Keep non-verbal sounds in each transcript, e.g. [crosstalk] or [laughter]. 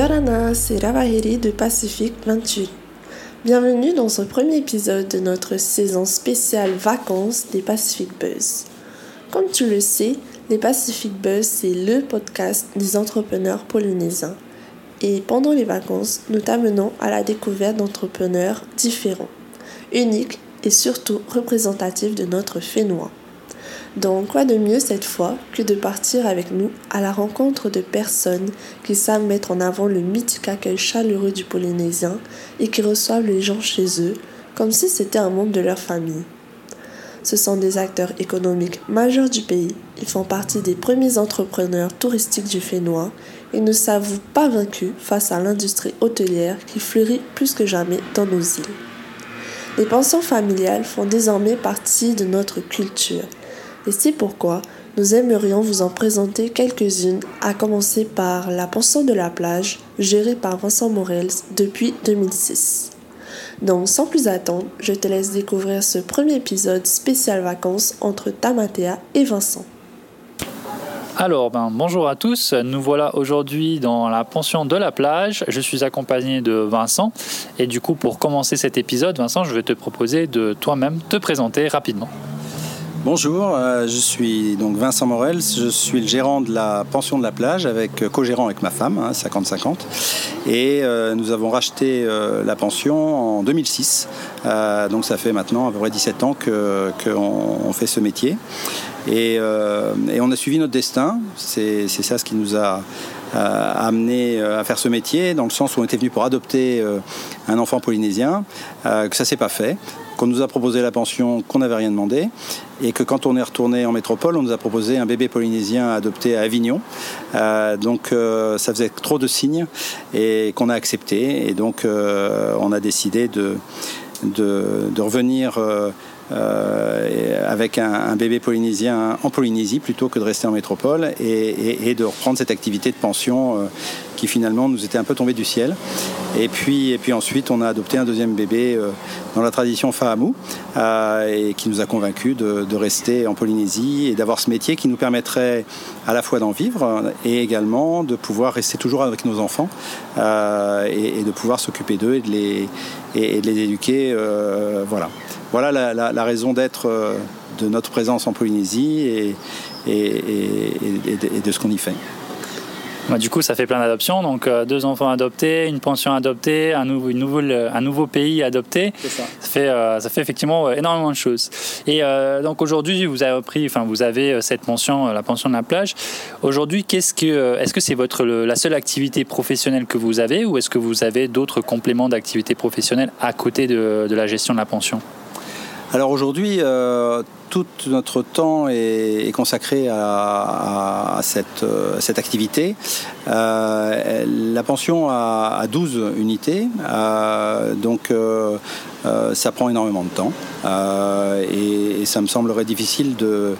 Yorana, c'est Ravahiri de Pacifique 28. Bienvenue dans ce premier épisode de notre saison spéciale vacances des Pacific Buzz. Comme tu le sais, les Pacific Buzz, c'est le podcast des entrepreneurs polynésiens. Et pendant les vacances, nous t'amenons à la découverte d'entrepreneurs différents, uniques et surtout représentatifs de notre Fénois. Donc, quoi de mieux cette fois que de partir avec nous à la rencontre de personnes qui savent mettre en avant le mythique accueil chaleureux du Polynésien et qui reçoivent les gens chez eux comme si c'était un membre de leur famille. Ce sont des acteurs économiques majeurs du pays. Ils font partie des premiers entrepreneurs touristiques du Fénois et ne s'avouent pas vaincus face à l'industrie hôtelière qui fleurit plus que jamais dans nos îles. Les pensions familiales font désormais partie de notre culture et c'est pourquoi nous aimerions vous en présenter quelques-unes, à commencer par La pension de la plage, gérée par Vincent Morels depuis 2006. Donc sans plus attendre, je te laisse découvrir ce premier épisode spécial vacances entre Tamatea et Vincent. Alors, ben, bonjour à tous. Nous voilà aujourd'hui dans la pension de la plage. Je suis accompagné de Vincent. Et du coup, pour commencer cet épisode, Vincent, je vais te proposer de toi-même te présenter rapidement. Bonjour, euh, je suis donc Vincent Morel, je suis le gérant de la pension de la plage, avec euh, co-gérant avec ma femme, 50-50. Hein, et euh, nous avons racheté la pension en 2006. donc ça fait maintenant à peu près 17 ans qu'on fait ce métier. Et, on a suivi notre destin. C'est ça ce qui nous a amené à faire ce métier, dans le sens où on était venu pour adopter un enfant polynésien, que ça s'est pas fait qu'on nous a proposé la pension, qu'on n'avait rien demandé, et que quand on est retourné en métropole, on nous a proposé un bébé polynésien adopté à Avignon. Euh, donc euh, ça faisait trop de signes et qu'on a accepté. Et donc euh, on a décidé de, de, revenir. Avec un, bébé polynésien en Polynésie plutôt que de rester en métropole et, de reprendre cette activité de pension qui finalement nous était un peu tombé du ciel. Et puis, et puis ensuite, on a adopté un deuxième bébé euh, dans la tradition Fahamou euh, et qui nous a convaincus de, rester en Polynésie et d'avoir ce métier qui nous permettrait à la fois d'en vivre et également de pouvoir rester toujours avec nos enfants euh, et, de pouvoir s'occuper d'eux et, de les, et, de les éduquer. voilà, voilà la, raison d'être de notre présence en Polynésie et, et de ce qu'on y fait. Bah, du coup, ça fait plein d'adoptions. Donc, euh, deux enfants adoptés, une pension adoptée, un nouveau, une un nouveau pays adopté. Ça. fait, euh, ça fait effectivement euh, énormément de choses. Et donc, aujourd'hui, vous avez pris, enfin, vous avez cette pension, la pension de la plage. Aujourd'hui, qu'est-ce que, est-ce que c'est votre la seule activité professionnelle que vous avez, ou est-ce que vous avez d'autres compléments d'activité professionnelle à côté de, de la gestion de la pension? Alors aujourd'hui, euh, tout notre temps est, consacré à, cette, euh, cette, activité. Euh, la pension a, 12 unités, donc ça prend énormément de temps. Et, ça me semblerait difficile de,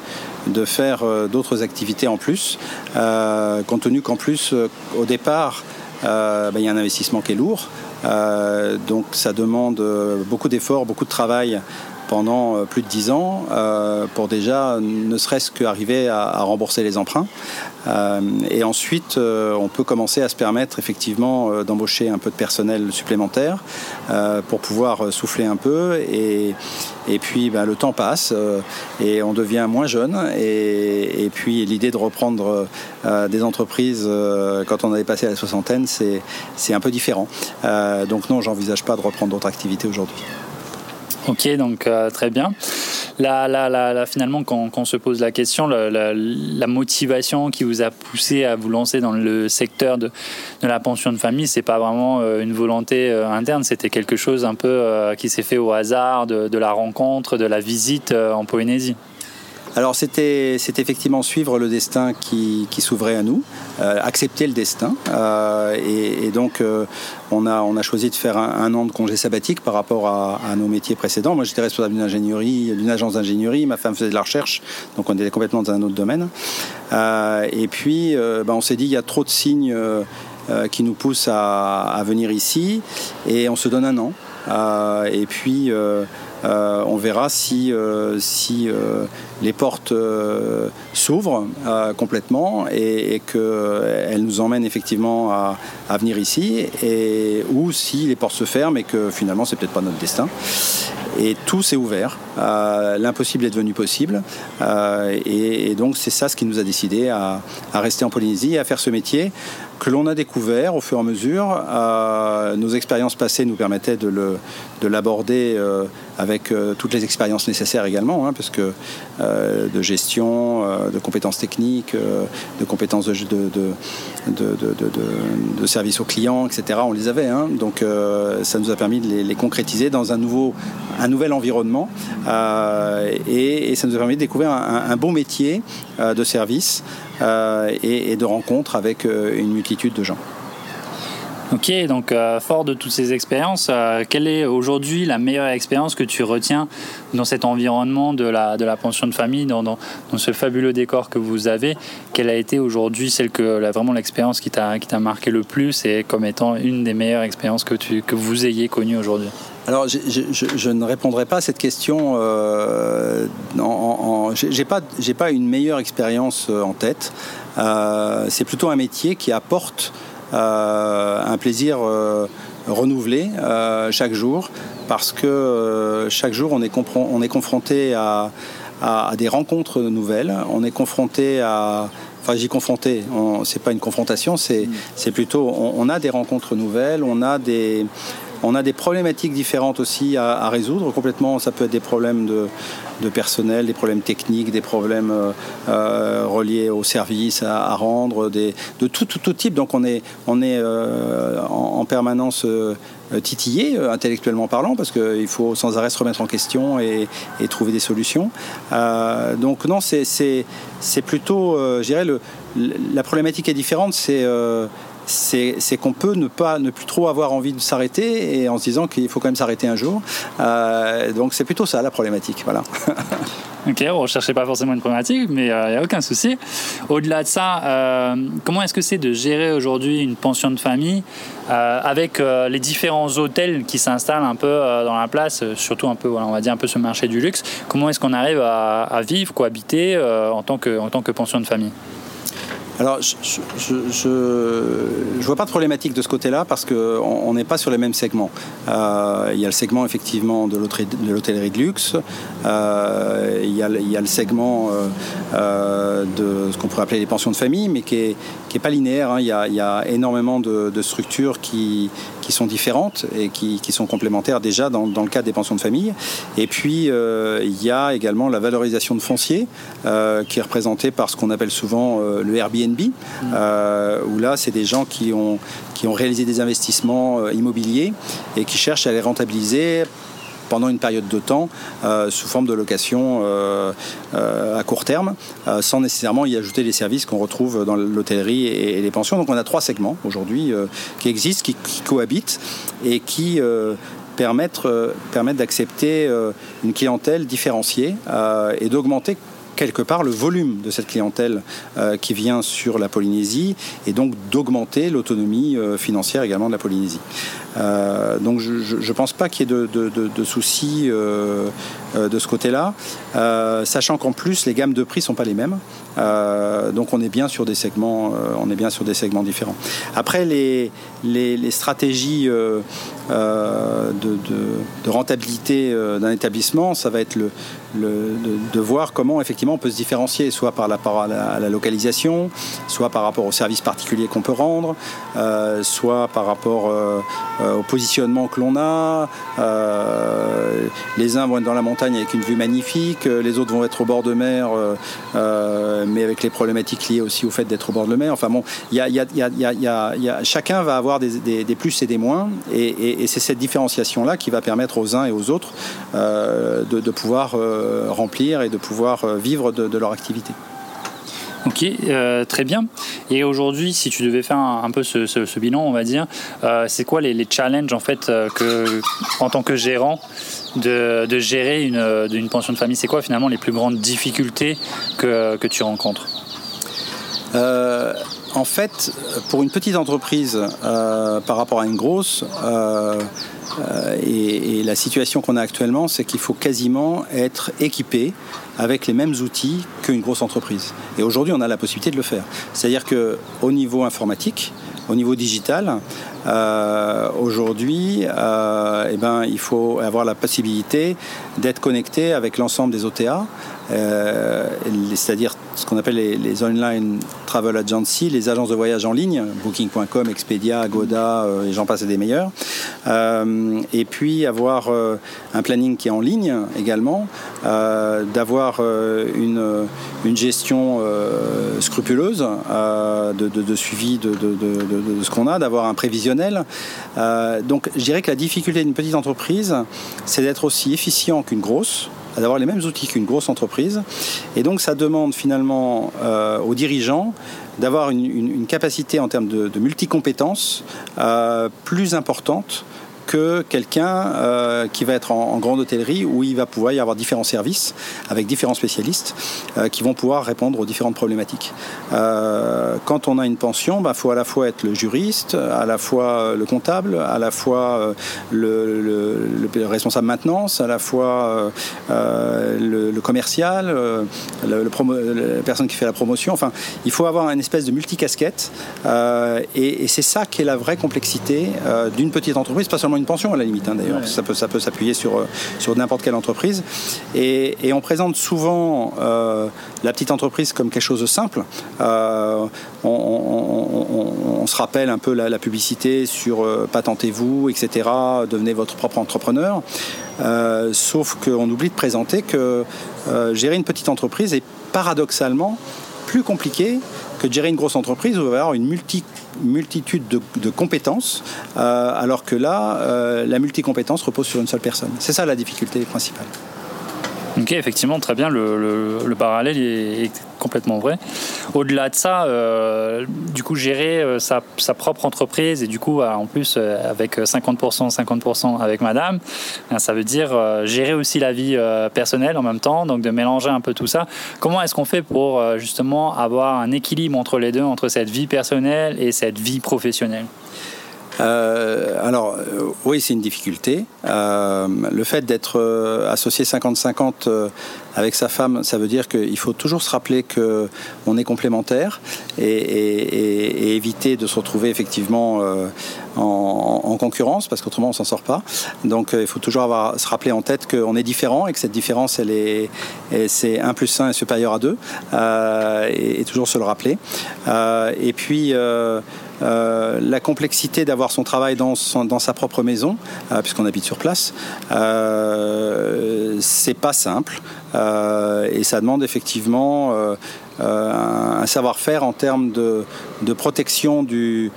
de faire d'autres activités en plus, compte tenu qu'en plus, au départ, ben, il y a un investissement qui est lourd. donc ça demande beaucoup d'efforts, beaucoup de travail pendant euh, plus de 10 ans euh, pour déjà ne serait-ce qu'arriver à, rembourser les emprunts. Euh, et ensuite, on peut commencer à se permettre effectivement d'embaucher un peu de personnel supplémentaire pour pouvoir souffler un peu. Et, puis ben, le temps passe et on devient moins jeune. Et, et puis l'idée de reprendre des entreprises quand on avait passé la soixantaine, c'est un peu différent. donc non, j'envisage pas de reprendre d'autres activités aujourd'hui. Ok, donc euh, très bien. Là, finalement, quand, on se pose la question, la, motivation qui vous a poussé à vous lancer dans le secteur de, la pension de famille, c'est pas vraiment euh, une volonté euh, interne, c'était quelque chose un peu qui s'est fait au hasard de, la rencontre, de la visite en Polynésie. Alors c'était effectivement suivre le destin qui, s'ouvrait à nous, euh, accepter le destin. Euh, et, donc euh, on, a, on a choisi de faire un, an de congé sabbatique par rapport à, nos métiers précédents. Moi j'étais responsable d'une ingénierie, d'une agence d'ingénierie, ma femme faisait de la recherche, donc on était complètement dans un autre domaine. et puis bah, on s'est dit il y a trop de signes qui nous poussent à, venir ici et on se donne un an. et puis on verra si, si les portes s'ouvrent complètement et, qu'elles nous emmènent effectivement à, venir ici, et, ou si les portes se ferment et que finalement c'est peut-être pas notre destin. Et tout s'est ouvert. Euh, l'impossible est devenu possible. Euh, et, donc c'est ça ce qui nous a décidé à, rester en Polynésie et à faire ce métier que l'on a découvert au fur et à mesure. Euh, nos expériences passées nous permettaient de l'aborder avec toutes les expériences nécessaires également, hein, parce que de gestion, de compétences techniques, de compétences de, service aux clients, etc., on les avait. Hein. donc ça nous a permis de les, concrétiser dans un nouveau, un nouvel environnement euh, et, ça nous a permis de découvrir un, bon métier euh, de service euh, et, de rencontres avec une multitude de gens. Ok, donc fort de toutes ces expériences, quelle est aujourd'hui la meilleure expérience que tu retiens dans cet environnement de la, de la pension de famille, dans, dans, ce fabuleux décor que vous avez? Quelle a été aujourd'hui celle que vraiment l'expérience qui t'a marqué le plus et comme étant une des meilleures expériences que, tu, que vous ayez connues aujourd'hui? Alors, je, ne répondrai pas à cette question. Euh, en, j'ai pas, j'ai pas une meilleure expérience euh, en tête. Euh, c'est plutôt un métier qui apporte euh, un plaisir renouvelé chaque jour, parce que chaque jour on est, on est confronté à, à, des rencontres nouvelles. On est confronté à Enfin, j'y confronté. C'est pas une confrontation, c'est plutôt. On, on, a des rencontres nouvelles, on a des, on a des problématiques différentes aussi à, résoudre. Complètement, ça peut être des problèmes de, personnel, des problèmes techniques, des problèmes euh, euh, reliés au service à, rendre, de tout, tout, type. Donc on est, on est euh, en, permanence titillé, intellectuellement parlant, parce qu'il faut sans arrêt se remettre en question et, trouver des solutions. donc non, c'est plutôt, je dirais, la problématique est différente. C'est c'est qu'on peut ne pas ne plus trop avoir envie de s'arrêter et en se disant qu'il faut quand même s'arrêter un jour. Euh, donc c'est plutôt ça la problématique. Voilà. [laughs] Ok, on ne recherchait pas forcément une problématique, mais il euh, n'y a aucun souci. Au-delà de ça, euh, comment est-ce que c'est de gérer aujourd'hui une pension de famille avec les différents hôtels qui s'installent un peu dans la place, surtout un peu, on va dire un peu ce marché du luxe Comment est-ce qu'on arrive à, à, vivre, cohabiter en, tant que, en tant que pension de famille? Alors, je ne vois pas de problématique de ce côté-là parce qu'on n'est pas sur les mêmes segments. Euh, il y a le segment effectivement de l'hôtellerie de luxe, euh, il, y a, le segment euh, de ce qu'on pourrait appeler les pensions de famille, mais qui n'est qui est pas linéaire. Hein. Il, y a, énormément de, structures qui, qui, sont différentes et qui, qui sont complémentaires déjà dans, dans, le cadre des pensions de famille. Et puis, il y a également la valorisation de foncier qui est représentée par ce qu'on appelle souvent le Airbnb euh, où là, c'est des gens qui ont, qui ont réalisé des investissements euh, immobiliers et qui cherchent à les rentabiliser pendant une période de temps euh, sous forme de location à court terme, sans nécessairement y ajouter les services qu'on retrouve dans l'hôtellerie et, les pensions. Donc on a trois segments aujourd'hui qui existent, qui, cohabitent et qui permettent, permettent d'accepter une clientèle différenciée et d'augmenter quelque part le volume de cette clientèle euh, qui vient sur la Polynésie et donc d'augmenter l'autonomie euh, financière également de la Polynésie. Euh, donc je ne pense pas qu'il y ait de, soucis de ce côté-là, sachant qu'en plus les gammes de prix ne sont pas les mêmes. donc on est bien sur des segments, on est bien sur des segments différents. Après les, les, stratégies de, rentabilité d'un établissement, ça va être le, de, voir comment effectivement on peut se différencier, soit par rapport à la, localisation, soit par rapport au service particulier qu'on peut rendre, euh, soit par rapport euh, euh, au positionnement que l'on a. les uns vont être dans la montagne avec une vue magnifique, les autres vont être au bord de mer, mais avec les problématiques liées aussi au fait d'être au bord de mer. Enfin bon, chacun va avoir des, plus et des moins, et, c'est cette différenciation-là qui va permettre aux uns et aux autres de, de pouvoir euh, remplir et de pouvoir euh, vivre de, leur activité. Ok, euh, très bien. Et aujourd'hui, si tu devais faire un, peu ce, bilan, on va dire, c'est quoi les, challenges en fait que, en tant que gérant, de, gérer une, pension de famille? C'est quoi finalement les plus grandes difficultés que, tu rencontres? En fait, pour une petite entreprise par rapport à une grosse, et, la situation qu'on a actuellement, c'est qu'il faut quasiment être équipé avec les mêmes outils qu'une grosse entreprise. Et aujourd'hui, on a la possibilité de le faire. C'est-à-dire qu'au niveau informatique, au niveau digital, euh, aujourd'hui, euh, eh ben, il faut avoir la possibilité d'être connecté avec l'ensemble des OTA, euh, c'est-à-dire ce qu'on appelle les, online travel agencies, les agences de voyage en ligne, Booking.com, Expedia, Agoda, et j'en passe des meilleurs. et puis avoir un planning qui est en ligne également, d'avoir une, une, gestion scrupuleuse de, de, suivi de ce qu'on a, d'avoir un prévisionnel. donc je dirais que la difficulté d'une petite entreprise, c'est d'être aussi efficient qu'une grosse d'avoir les mêmes outils qu'une grosse entreprise. Et donc ça demande finalement euh, aux dirigeants d'avoir une, capacité en termes de, de multicompétences euh, plus importante que quelqu'un euh, qui va être en, grande hôtellerie où il va pouvoir y avoir différents services avec différents spécialistes euh, qui vont pouvoir répondre aux différentes problématiques. Euh, quand on a une pension, il bah, faut à la fois être le juriste, à la fois le comptable, à la fois le, responsable maintenance, à la fois le, commercial, le, la personne qui fait la promotion. Enfin, il faut avoir une espèce de multicasquette et, et c'est ça qui est la vraie complexité d'une petite entreprise, pas seulement une pension à la limite, hein, d'ailleurs. Ça peut, ça peut s'appuyer sur, euh, sur n'importe quelle entreprise. Et, on présente souvent euh, la petite entreprise comme quelque chose de simple. Euh, on, se rappelle un peu la, publicité sur patentez-vous, etc. Devenez votre propre entrepreneur. sauf qu'on oublie de présenter que gérer une petite entreprise est paradoxalement plus compliqué que de gérer une grosse entreprise où il va y avoir une multitude de, compétences, euh, alors que là, euh, la multicompétence repose sur une seule personne. C'est ça la difficulté principale. Ok, effectivement, très bien. Le, parallèle est, complètement vrai. Au-delà de ça, euh, du coup, gérer euh, sa, propre entreprise et du coup, en plus, euh, avec 50%, 50% avec madame, ça veut dire gérer aussi la vie personnelle en même temps, donc de mélanger un peu tout ça. Comment est-ce qu'on fait pour justement avoir un équilibre entre les deux, entre cette vie personnelle et cette vie professionnelle? Euh, alors, euh, oui, c'est une difficulté. Euh, le fait d'être associé 50-50 avec sa femme, ça veut dire qu'il faut toujours se rappeler qu'on est complémentaires et, éviter de se retrouver effectivement en, concurrence, parce qu'autrement on s'en sort pas. Donc il faut toujours avoir, se rappeler en tête qu'on est différent et que cette différence, elle est, c'est 1 plus 1 est supérieur à 2, et, toujours se le rappeler. et puis euh, la complexité d'avoir son travail dans, sa propre maison, euh, puisqu'on habite sur place, euh, c'est pas simple. et ça demande effectivement un savoir-faire en termes de, protection de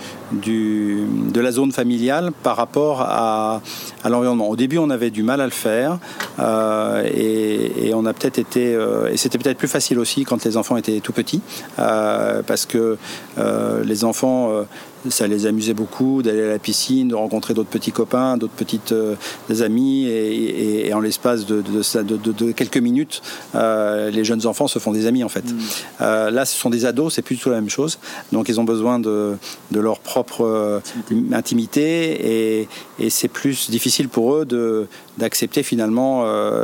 la zone familiale par rapport à, l'environnement. Au début, on avait du mal à le faire et, on a peut-être été et c'était peut-être plus facile aussi quand les enfants étaient tout petits parce que les enfants ça les amusait beaucoup d'aller à la piscine, de rencontrer d'autres petits copains, d'autres petites euh, amis, et, en l'espace de, de, quelques minutes, euh, les jeunes enfants se font des amis en fait. Mm. Euh, là, ce sont des ados, c'est plus du tout la même chose. Donc, ils ont besoin de, leur propre intimité, et, et c'est plus difficile pour eux d'accepter finalement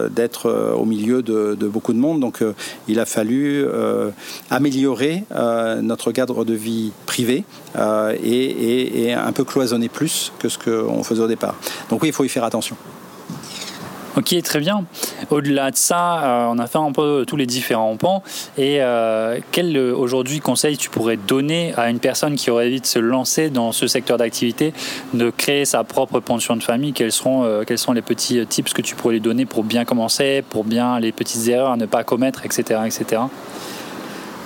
d'être au milieu de, beaucoup de monde. Donc, il a fallu améliorer notre cadre de vie privé. Et et, un peu cloisonné plus que ce qu'on faisait au départ. Donc oui, il faut y faire attention. Ok, très bien. Au-delà de ça, euh, on a fait un peu tous les différents pans. Et euh, quel euh, aujourd'hui conseil tu pourrais donner à une personne qui aurait envie de se lancer dans ce secteur d'activité, de créer sa propre pension de famille? Quels sont les petits tips que tu pourrais lui donner pour bien commencer, pour bien les petites erreurs à ne pas commettre, etc., etc.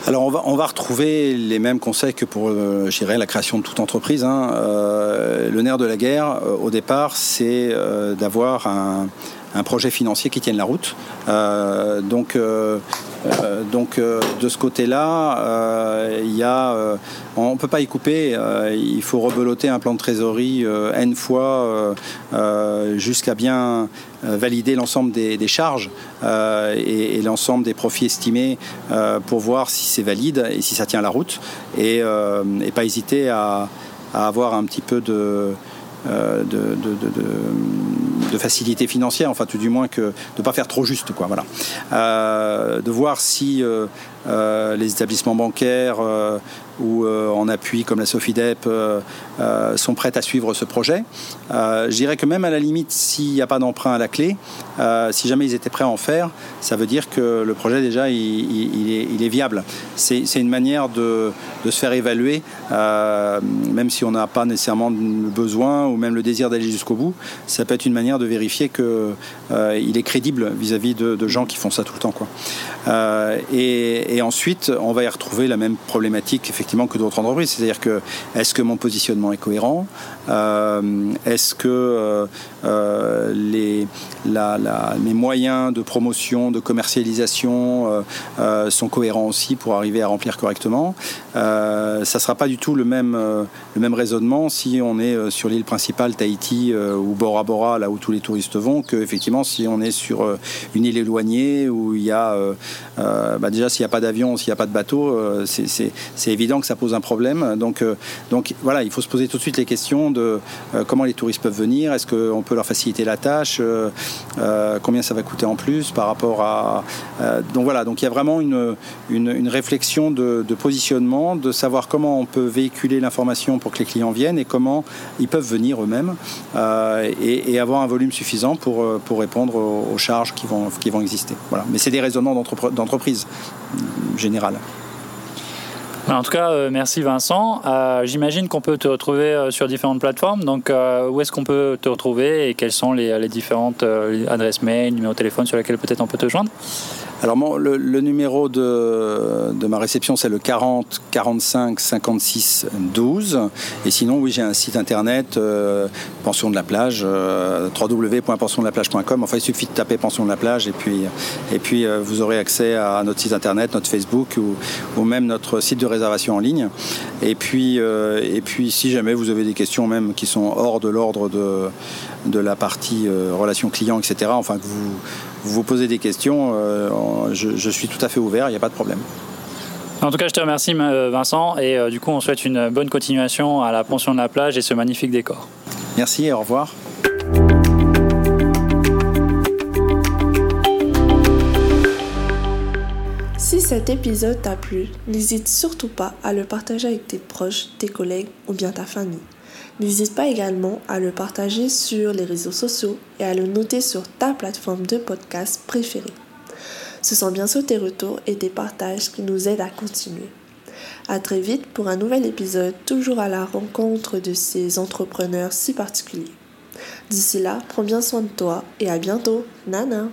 Alors on va, on va retrouver les mêmes conseils que pour la création de toute entreprise. Hein. Le nerf de la guerre, au départ, c'est d'avoir un, un projet financier qui tienne la route. donc donc de ce côté-là, on ne peut pas y couper. il faut rebeloter un plan de trésorerie n fois jusqu'à bien valider l'ensemble des, charges et, l'ensemble des profits estimés pour voir si c'est valide et si ça tient la route et, pas hésiter à avoir un petit peu de, euh, de, facilité financière, enfin tout du moins que de ne pas faire trop juste, quoi. Voilà, euh, de voir si euh, les établissements bancaires ou en appui comme la Sofidep sont prêts à suivre ce projet. je dirais que même à la limite, s'il n'y a pas d'emprunt à la clé, si jamais ils étaient prêts à en faire, ça veut dire que le projet déjà il, est, viable. C'est une manière de, se faire évaluer, même si on n'a pas nécessairement besoin ou même le désir d'aller jusqu'au bout, ça peut être une manière de vérifier qu'il euh, est crédible vis-à-vis de, gens qui font ça tout le temps. Quoi. Euh, et, ensuite, on va y retrouver la même problématique effectivement que d'autres entreprises, c'est-à-dire que est-ce que mon positionnement est cohérent euh, Est-ce que les, mes moyens de promotion, de commercialisation sont cohérents aussi pour arriver à remplir correctement Ça ne sera pas du tout le même, le même raisonnement si on est sur l'île principale Tahiti euh, ou Bora Bora, là où tous les touristes vont, que effectivement si on est sur euh, une île éloignée où il y a euh, bah, déjà s'il n'y a pas s'il n'y a pas de bateau, c'est évident que ça pose un problème. Donc, donc voilà, il faut se poser tout de suite les questions de comment les touristes peuvent venir, est-ce qu'on peut leur faciliter la tâche, combien ça va coûter en plus par rapport à. donc voilà, donc il y a vraiment une, une, réflexion de, positionnement, de savoir comment on peut véhiculer l'information pour que les clients viennent et comment ils peuvent venir eux-mêmes euh, et, avoir un volume suffisant pour, euh, pour répondre aux, charges qui vont, qui vont exister. Voilà. Mais c'est des raisonnements d'entreprise générale. En tout cas, euh, merci Vincent. J'imagine qu'on peut te retrouver sur différentes plateformes. Donc, où est-ce qu'on peut te retrouver et quelles sont les, les différentes adresses mail, numéros de téléphone sur lesquels peut-être on peut te joindre? Alors le, numéro de, ma réception c'est le 40 45 56 12 et sinon oui j'ai un site internet euh, Pension de la plage euh, www.pensiondelaplage.com enfin il suffit de taper Pension de la plage et puis, et puis euh, vous aurez accès à notre site internet, notre Facebook ou, ou même notre site de réservation en ligne. Et puis, et puis si jamais vous avez des questions même qui sont hors de l'ordre de, de la partie relation client etc enfin que vous vous vous posez des questions, euh, je, suis tout à fait ouvert, il n'y a pas de problème. En tout cas, je te remercie Vincent et euh, du coup, on souhaite une bonne continuation à la pension de la plage et ce magnifique décor. Merci et au revoir. Si cet épisode t'a plu, n'hésite surtout pas à le partager avec tes proches, tes collègues ou bien ta famille. N'hésite pas également à le partager sur les réseaux sociaux et à le noter sur ta plateforme de podcast préférée. Ce sont bien sûr tes retours et tes partages qui nous aident à continuer. À très vite pour un nouvel épisode, toujours à la rencontre de ces entrepreneurs si particuliers. D'ici là, prends bien soin de toi et à bientôt. Nana!